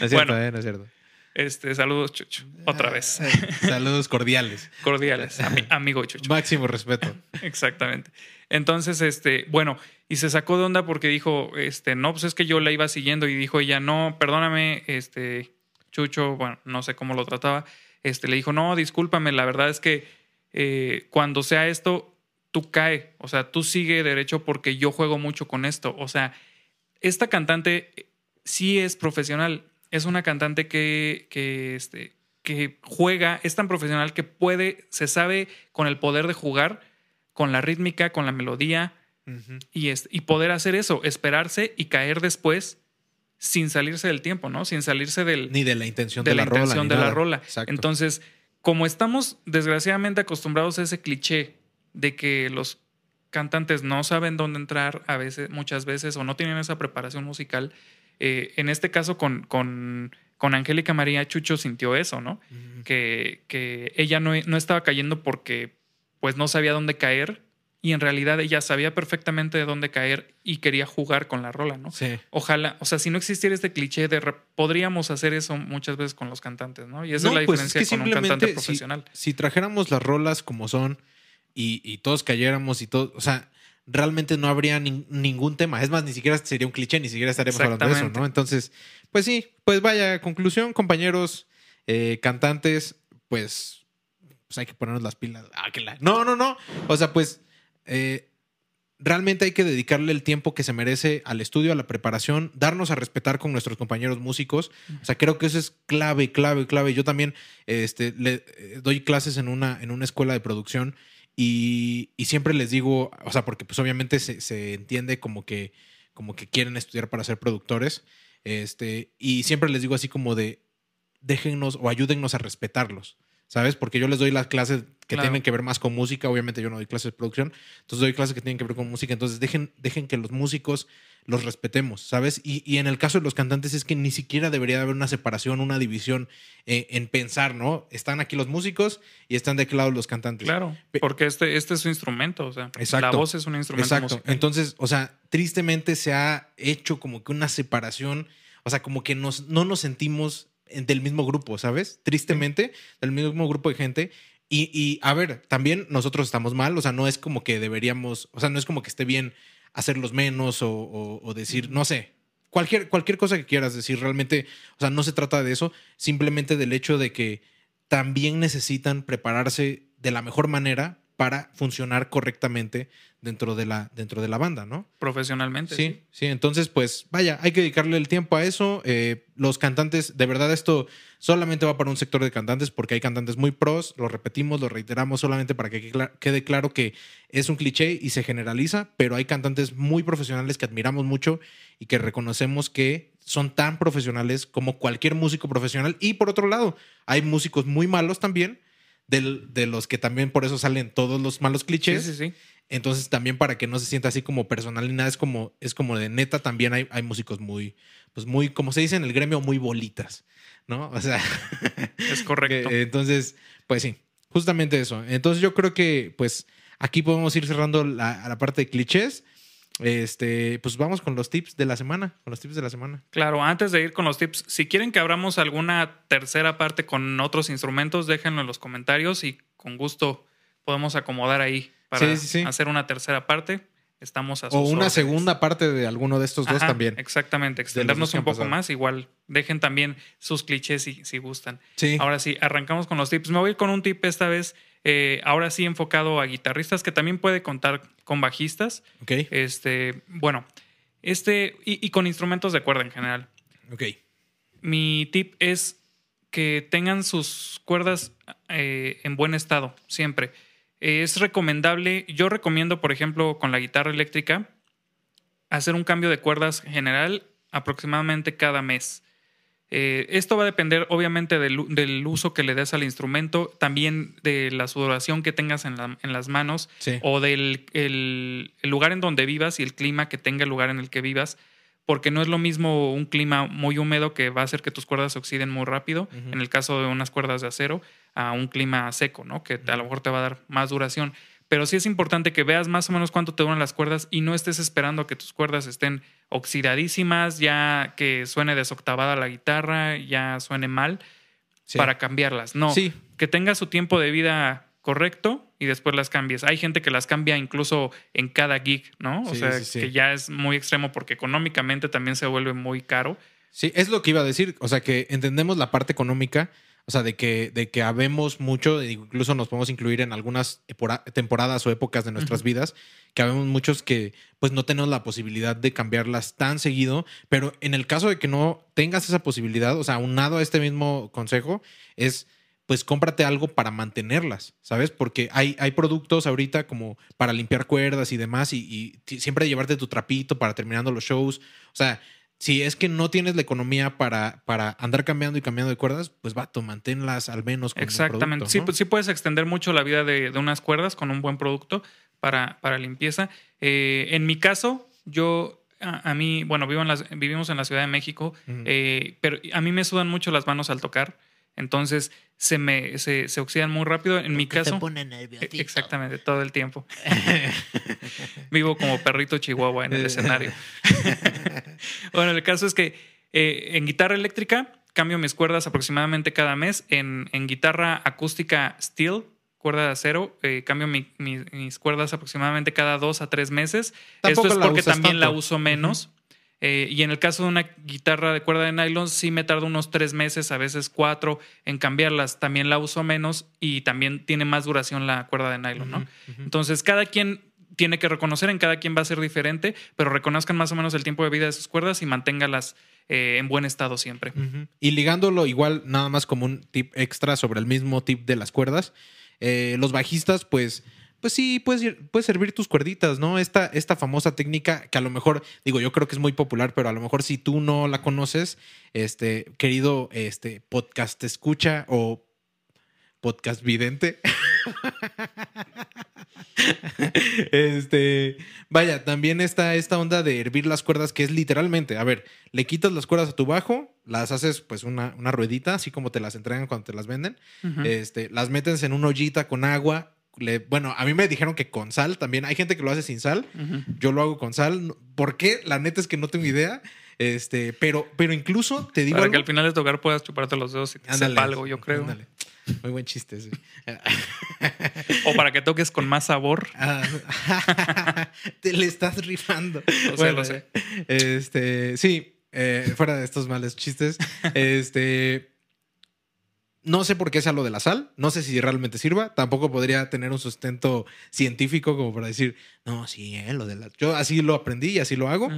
es cierto, eh, no es cierto. Este, saludos, Chucho. Otra vez. saludos cordiales. Cordiales. amigo Chucho. Máximo respeto. Exactamente. Entonces, este, bueno, y se sacó de onda porque dijo, este, no, pues es que yo la iba siguiendo y dijo ella, no, perdóname, este, Chucho, bueno, no sé cómo lo trataba. Este, le dijo, no, discúlpame, la verdad es que eh, cuando sea esto, tú cae, o sea, tú sigue derecho porque yo juego mucho con esto. O sea, esta cantante sí es profesional, es una cantante que, que, este, que juega, es tan profesional que puede, se sabe con el poder de jugar, con la rítmica, con la melodía y, y poder hacer eso, esperarse y caer después sin salirse del tiempo, ¿no? Sin salirse del... Ni de la intención de, la, intención de la rola. Entonces, como estamos desgraciadamente acostumbrados a ese cliché de que los cantantes no saben dónde entrar a veces, muchas veces, o no tienen esa preparación musical. Eh, en este caso, con, con, con, Angélica María Chucho sintió eso, ¿no? que, que, ella no, no, estaba cayendo porque pues no sabía dónde caer y en realidad ella sabía perfectamente de dónde caer y quería jugar con la rola, ¿no? Sí. Ojalá, o sea, si no existiera este cliché de podríamos hacer eso muchas veces con los cantantes, ¿no? Y esa es la pues diferencia con un cantante profesional. si trajéramos las rolas como son, y, y todos cayéramos y todo, o sea, realmente no habría nin- ningún tema. Es más, ni siquiera sería un cliché, ni siquiera estaríamos hablando de eso. ¿no? Entonces, pues sí, pues vaya, conclusión, compañeros, eh, cantantes, pues, pues hay que ponernos las pilas. Ah, que la- No, no, no. O sea, pues eh, realmente hay que dedicarle el tiempo que se merece al estudio, a la preparación, darnos a respetar con nuestros compañeros músicos. O sea, creo que eso es clave, clave, clave. Yo también este, le, eh, doy clases en una, en una escuela de producción y, siempre les digo, o sea, porque pues obviamente se, se entiende como que, como que quieren estudiar para ser productores. Este, y siempre les digo así como de, déjennos o ayúdennos a respetarlos. ¿Sabes? Porque yo les doy las clases que Claro. tienen que ver más con música. Obviamente yo no doy clases de producción. Entonces doy clases que tienen que ver con música. Entonces dejen, dejen que los músicos los respetemos, ¿sabes? Y, y en el caso de los cantantes es que ni siquiera debería haber una separación, una división eh, en pensar, ¿no? Están aquí los músicos y están de lado los cantantes. Claro, porque este, este es su instrumento, o sea, Exacto. la voz es un instrumento Exacto. musical. Entonces, o sea, tristemente se ha hecho como que una separación, o sea, como que nos, no nos sentimos en- del mismo grupo, ¿sabes? Tristemente, del mismo grupo de gente. Y, y, a ver, también nosotros estamos mal, o sea, no es como que deberíamos, o sea, no es como que esté bien hacerlos menos o, o- o decir, no sé, cualquier, cualquier cosa que quieras decir, realmente, o sea, no se trata de eso, simplemente del hecho de que también necesitan prepararse de la mejor manera para funcionar correctamente dentro de la, dentro de la banda, ¿no? Profesionalmente. Sí, sí, entonces pues vaya, hay que dedicarle el tiempo a eso. Eh, los cantantes, de verdad esto solamente va para un sector de cantantes porque hay cantantes muy pros, lo repetimos, lo reiteramos solamente para que quede cla- quede claro que es un cliché y se generaliza, pero hay cantantes muy profesionales que admiramos mucho y que reconocemos que son tan profesionales como cualquier músico profesional. Y por otro lado, hay músicos muy malos también. Del- de los que también por eso salen todos los malos Sí, clichés. sí, sí. Entonces también para que no se sienta así como personal ni nada, es como, es como de neta, también hay, hay músicos muy, pues muy, como se dice en el gremio, muy bolitas, ¿no? O sea, Es correcto. que, entonces, pues sí, justamente eso. Entonces yo creo que pues aquí podemos ir cerrando la, a la parte de clichés. Este, pues vamos con los tips de la semana, con los tips de la semana. Claro, antes de ir con los tips, si quieren que abramos alguna tercera parte con otros instrumentos, déjenlo en los comentarios y con gusto podemos acomodar ahí para Sí, sí, sí. hacer una tercera parte. Estamos a O una órdenes. segunda parte de alguno de estos dos también. Exactamente, extendernos un poco pasado. más, igual dejen también sus clichés si, si gustan. Sí. Ahora sí, arrancamos con los tips. Me voy a ir con un tip esta vez, eh, ahora sí enfocado a guitarristas, que también puede contar con bajistas. Ok, Este, bueno, este, y, y con instrumentos de cuerda en general. ok. Mi tip es que tengan sus cuerdas eh, en buen estado, siempre. Es recomendable, yo recomiendo, por ejemplo, con la guitarra eléctrica, hacer un cambio de cuerdas general aproximadamente cada mes. Eh, esto va a depender obviamente del, uso que le des al instrumento, también de la sudoración que tengas en, la- en las manos Sí. o del el, el lugar en donde vivas y el clima que tenga el lugar en el que vivas, porque no es lo mismo un clima muy húmedo que va a hacer que tus cuerdas se oxiden muy rápido, en el caso de unas cuerdas de acero, a un clima seco, ¿no? Que a lo mejor te va a dar más duración. Pero sí es importante que veas más o menos cuánto te duran las cuerdas y no estés esperando que tus cuerdas estén oxidadísimas, ya que suene desoctavada la guitarra, ya suene mal, Sí. para cambiarlas. No, Sí. que tenga su tiempo de vida correcto y después las cambies. Hay gente que las cambia incluso en cada gig, ¿no? O Sí, sea, que ya es muy extremo porque económicamente también se vuelve muy caro. Sí, es lo que iba a decir. O sea, que entendemos la parte económica, o sea, de que, de que habemos mucho, incluso nos podemos incluir en algunas temporadas o épocas de nuestras vidas, que habemos muchos que pues no tenemos la posibilidad de cambiarlas tan seguido, pero en el caso de que no tengas esa posibilidad, o sea, aunado a este mismo consejo, es pues cómprate algo para mantenerlas, ¿sabes? Porque hay, hay productos ahorita como para limpiar cuerdas y demás, y, y siempre llevarte tu trapito para terminando los shows. O sea, si es que no tienes la economía para, para andar cambiando y cambiando de cuerdas, pues vato, manténlas al menos con un Exactamente. producto, sí, pues, sí puedes extender mucho la vida de, de unas cuerdas con un buen producto para, para limpieza. Eh, en mi caso, yo, a, a mí, bueno, vivo en las, vivimos en la Ciudad de México, eh, pero a mí me sudan mucho las manos al tocar. Entonces se me se, se oxidan muy rápido. En mi caso. Se pone E- nerviosito. Exactamente, todo el tiempo. Vivo como perrito chihuahua en el escenario. bueno, el caso es que eh, en guitarra eléctrica cambio mis cuerdas aproximadamente cada mes. En, en guitarra acústica steel cuerda de acero, eh, cambio mi- mi- mis cuerdas aproximadamente cada dos a tres meses. Tampoco Esto es porque también la uso menos. Eh, y en el caso de una guitarra de cuerda de nylon, sí me tarda unos tres meses, a veces cuatro, en cambiarlas. También la uso menos y también tiene más duración la cuerda de nylon, ¿no? Entonces, cada quien tiene que reconocer, en cada quien va a ser diferente, pero reconozcan más o menos el tiempo de vida de sus cuerdas y manténgalas eh, en buen estado siempre. Y ligándolo igual, nada más como un tip extra sobre el mismo tip de las cuerdas. eh, los bajistas, pues, pues sí, puedes, ir- puedes servir tus cuerditas, ¿no? Esta, esta famosa técnica que a lo mejor, digo, yo creo que es muy popular, pero a lo mejor si tú no la conoces, este, querido este, podcast escucha o podcast vidente. este, vaya, también está esta onda de hervir las cuerdas que es literalmente, a ver, le quitas las cuerdas a tu bajo, las haces pues una, una ruedita, así como te las entregan cuando te las venden, este, las metes en una ollita con agua. Le- bueno, a mí me dijeron que con sal también. Hay gente que lo hace sin sal. Yo lo hago con sal. ¿Por qué? La neta es que no tengo idea. Este, pero, pero incluso te digo. Para algo- que al final de tocar puedas chuparte los dedos y te Ándale, sepa algo, yo creo. ándale. Muy buen chiste, sí. O para que toques con más sabor. Ah, te le estás rifando. Lo sé, lo sé. Este, sí, eh, fuera de estos males chistes, este, no sé por qué sea lo de la sal, no sé si realmente sirva, tampoco podría tener un sustento científico como para decir, no, sí, eh, lo de la... Yo así lo aprendí y así lo hago.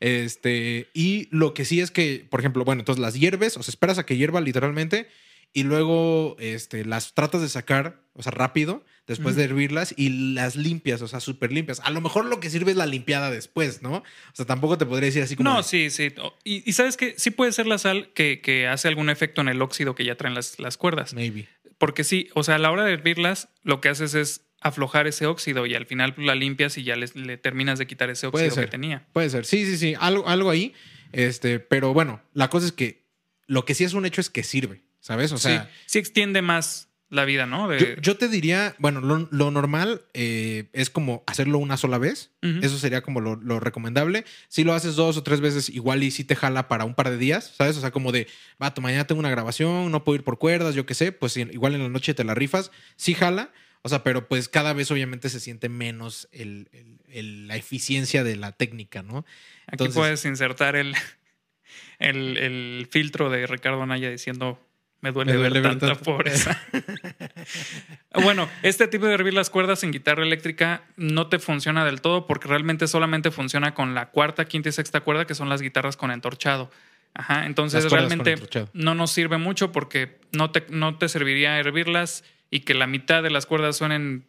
Este, y lo que sí es que, por ejemplo, bueno, entonces las hierves, o sea, esperas a que hierva literalmente y luego este, las tratas de sacar, o sea, rápido, después de hervirlas y las limpias, o sea, súper limpias. A lo mejor lo que sirve es la limpiada después, ¿no? O sea, tampoco te podría decir así como... No, sí, sí. Y, y sabes que sí puede ser la sal que, que hace algún efecto en el óxido que ya traen las, las cuerdas. Maybe. Porque sí, o sea, a la hora de hervirlas, lo que haces es aflojar ese óxido y al final pues, la limpias y ya les- le terminas de quitar ese óxido que tenía. Puede ser, sí, sí, sí, algo, algo ahí. Este, pero bueno, la cosa es que lo que sí es un hecho es que sirve, ¿sabes? O sea, sí, sí extiende más la vida, ¿no? De- yo, yo te diría, bueno, lo, lo normal eh, es como hacerlo una sola vez. Eso sería como lo, lo recomendable. Si lo haces dos o tres veces, igual y si te jala para un par de días, ¿sabes? O sea, como de, vato, mañana tengo una grabación, no puedo ir por cuerdas, yo qué sé, pues igual en la noche te la rifas, sí jala. O sea, pero pues cada vez obviamente se siente menos el- el- el- la eficiencia de la técnica, ¿no? Aquí puedes insertar el, el, el filtro de Ricardo Anaya diciendo me duele, Me duele ver ver tanta tanto". pobreza. bueno, este tipo de hervir las cuerdas en guitarra eléctrica no te funciona del todo porque realmente solamente funciona con la cuarta, quinta y sexta cuerda, que son las guitarras con entorchado. Ajá, entonces realmente no nos sirve mucho porque no te, no te serviría hervirlas y que la mitad de las cuerdas suenen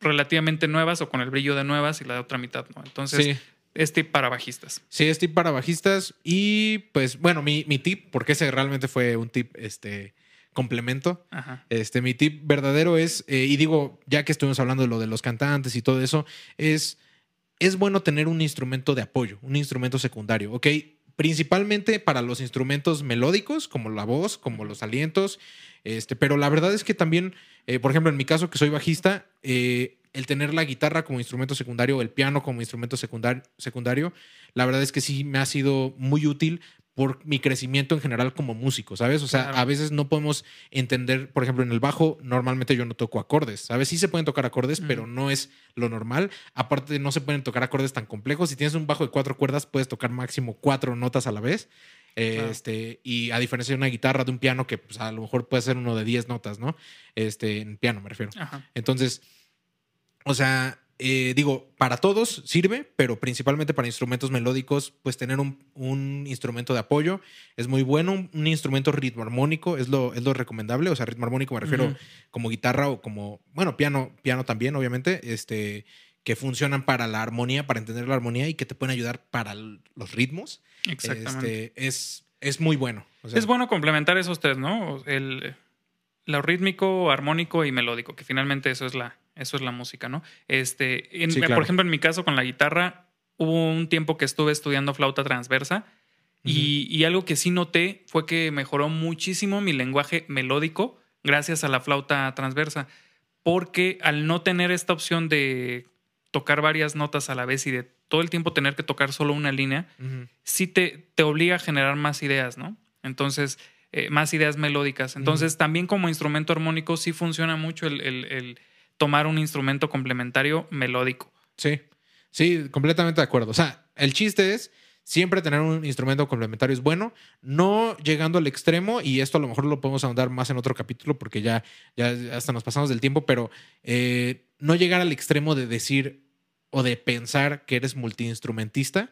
relativamente nuevas o con el brillo de nuevas y la otra mitad no. Entonces, Sí. Es tip para bajistas. Sí, es tip para bajistas. Y pues, bueno, mi, mi tip, porque ese realmente fue un tip, este, complemento. Ajá. Este, mi tip verdadero es, eh, y digo, ya que estuvimos hablando de lo de los cantantes y todo eso, es, es bueno tener un instrumento de apoyo, un instrumento secundario, ¿ok? Principalmente para los instrumentos melódicos, como la voz, como los alientos, este, pero la verdad es que también, eh, por ejemplo, en mi caso que soy bajista, eh, el tener la guitarra como instrumento secundario, el piano como instrumento secundar- secundario, la verdad es que sí me ha sido muy útil por mi crecimiento en general como músico, ¿sabes? O sea, Claro. a veces no podemos entender, por ejemplo, en el bajo, normalmente yo no toco acordes, ¿sabes? Sí se pueden tocar acordes, pero no es lo normal. Aparte, no se pueden tocar acordes tan complejos. Si tienes un bajo de cuatro cuerdas, puedes tocar máximo cuatro notas a la vez. Eh, Claro. Este, y a diferencia de una guitarra, de un piano, que pues, a lo mejor puede ser uno de 10 notas, ¿no? Este, en piano me refiero. Ajá. Entonces, o sea, eh, digo, para todos sirve, pero principalmente para instrumentos melódicos, pues tener un, un instrumento de apoyo es muy bueno. Un, un instrumento ritmo armónico es lo, es lo recomendable. O sea, ritmo armónico me refiero como guitarra o como, bueno, piano, piano también, obviamente, este, que funcionan para la armonía, para entender la armonía y que te pueden ayudar para los ritmos. Exactamente. Este, es, es muy bueno. O sea, es bueno complementar esos tres, ¿no? El, lo rítmico, armónico y melódico, que finalmente eso es la, eso es la música, ¿no? Este, en- Sí, Por ejemplo, en mi caso con la guitarra, hubo un tiempo que estuve estudiando flauta transversa y, y algo que sí noté fue que mejoró muchísimo mi lenguaje melódico gracias a la flauta transversa, porque al no tener esta opción de tocar varias notas a la vez y de todo el tiempo tener que tocar solo una línea, Ujú. sí te, te obliga a generar más ideas, ¿no? Entonces, eh, más ideas melódicas. Entonces, también como instrumento armónico sí funciona mucho el, el- el- tomar un instrumento complementario melódico. Sí, sí, completamente de acuerdo. O sea, el chiste es siempre tener un instrumento complementario es bueno, no llegando al extremo, y esto a lo mejor lo podemos ahondar más en otro capítulo porque ya, ya hasta nos pasamos del tiempo, pero eh, no llegar al extremo de decir o de pensar que eres multiinstrumentista.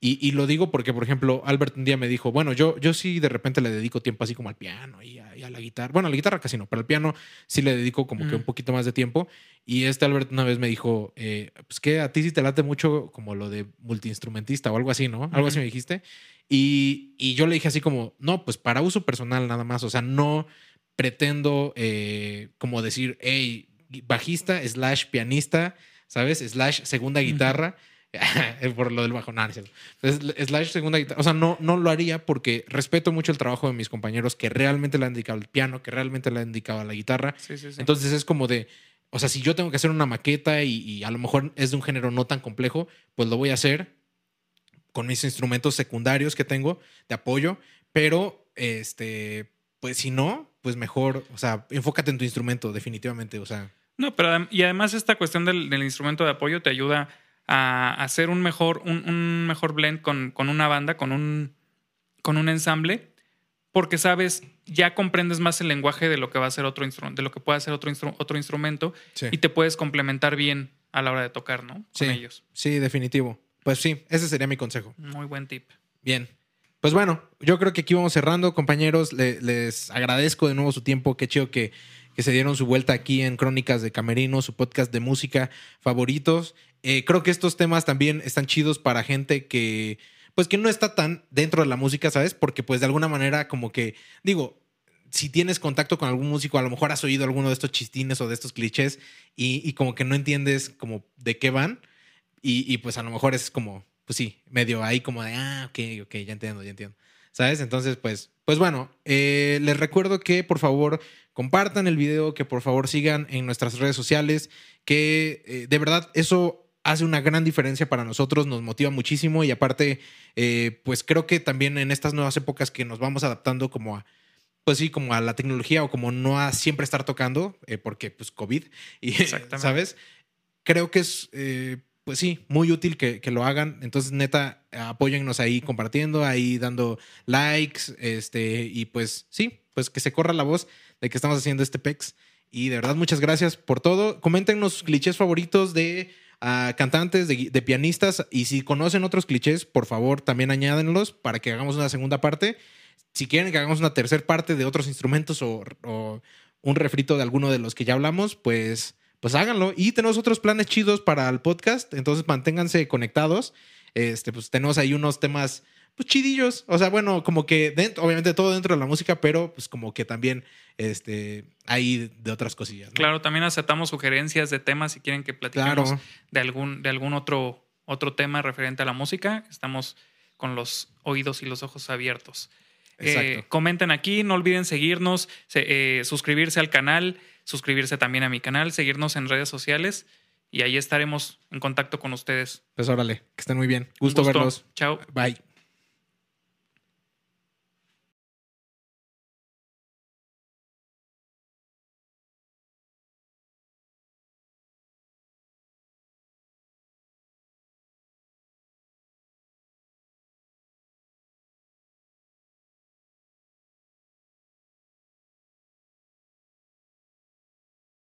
y, y, lo digo porque, por ejemplo, Albert un día me dijo, bueno, yo, yo sí de repente le dedico tiempo así como al piano y a, la guitarra. Bueno, a la guitarra casi no, pero al piano sí le dedico como que un poquito más de tiempo. Y este Albert una vez me dijo, eh, pues que a ti sí te late mucho como lo de multiinstrumentista o algo así, ¿no? Algo así me dijiste. Y, y, yo le dije así como, no, pues para uso personal nada más. O sea, no pretendo eh, como decir, hey, bajista slash pianista ¿sabes? Slash segunda guitarra. por lo del bajo, no, slash segunda guitarra. O sea, no, no lo haría porque respeto mucho el trabajo de mis compañeros que realmente le han dedicado al piano, que realmente le han dedicado a la guitarra. Entonces es como de, o sea, si yo tengo que hacer una maqueta y, a lo mejor es de un género no tan complejo, pues lo voy a hacer con mis instrumentos secundarios que tengo de apoyo, pero este, pues si no, pues mejor, o sea, enfócate en tu instrumento, definitivamente, o sea. No, pero y además esta cuestión del, instrumento de apoyo te ayuda a hacer un mejor, un, mejor blend con, con, una banda, con un, con un ensamble, porque sabes, ya comprendes más el lenguaje de lo que va a ser otro instrumento, de lo que puede hacer otro, otro instrumento, y te puedes complementar bien a la hora de tocar, ¿no? Con ellos. Sí, definitivo. Pues sí, ese sería mi consejo. Muy buen tip. Bien. Pues bueno, yo creo que aquí vamos cerrando, compañeros. les agradezco de nuevo su tiempo. Qué chido que que se dieron su vuelta aquí en Crónicas de Camerino, su podcast de música favoritos. Eh, creo que estos temas también están chidos para gente que, pues que no está tan dentro de la música, ¿sabes? Porque pues de alguna manera como que, digo, si tienes contacto con algún músico, a lo mejor has oído alguno de estos chistines o de estos clichés y, como que no entiendes como de qué van y, y, pues a lo mejor es como, pues sí, medio ahí como de, ah, ok, ok, ya entiendo, ya entiendo. ¿Sabes? Entonces, pues, pues bueno, eh, les recuerdo que por favor compartan el video, que por favor sigan en nuestras redes sociales, que eh, de verdad eso hace una gran diferencia para nosotros, nos motiva muchísimo y aparte, eh, pues creo que también en estas nuevas épocas que nos vamos adaptando como a, pues sí, como a la tecnología o como no a siempre estar tocando, porque pues COVID, y, ¿sabes? Creo que es pues sí, muy útil que, lo hagan. Entonces, neta, apóyennos ahí compartiendo, ahí dando likes, este, y pues sí, pues que se corra la voz de que estamos haciendo este PEX. Y de verdad, muchas gracias por todo. Coméntenos sus clichés favoritos de ah, cantantes, de, pianistas, y si conocen otros clichés, por favor, también añádenlos para que hagamos una segunda parte. Si quieren que hagamos una tercera parte de otros instrumentos o un refrito de alguno de los que ya hablamos, pues pues háganlo. Y tenemos otros planes chidos para el podcast, entonces manténganse conectados. Este, pues tenemos ahí unos temas pues chidillos, o sea, bueno, como que dentro, obviamente todo dentro de la música, pero pues como que también este hay de otras cosillas. Claro, también aceptamos sugerencias de temas si quieren que platiquemos de algún de algún otro otro tema referente a la música, estamos con los oídos y los ojos abiertos. Eh, comenten aquí, no olviden seguirnos, eh, suscribirse al canal, suscribirse también a mi canal, seguirnos en redes sociales y ahí estaremos en contacto con ustedes. Pues órale, que estén muy bien. Gusto, gusto. verlos. Chao. Bye.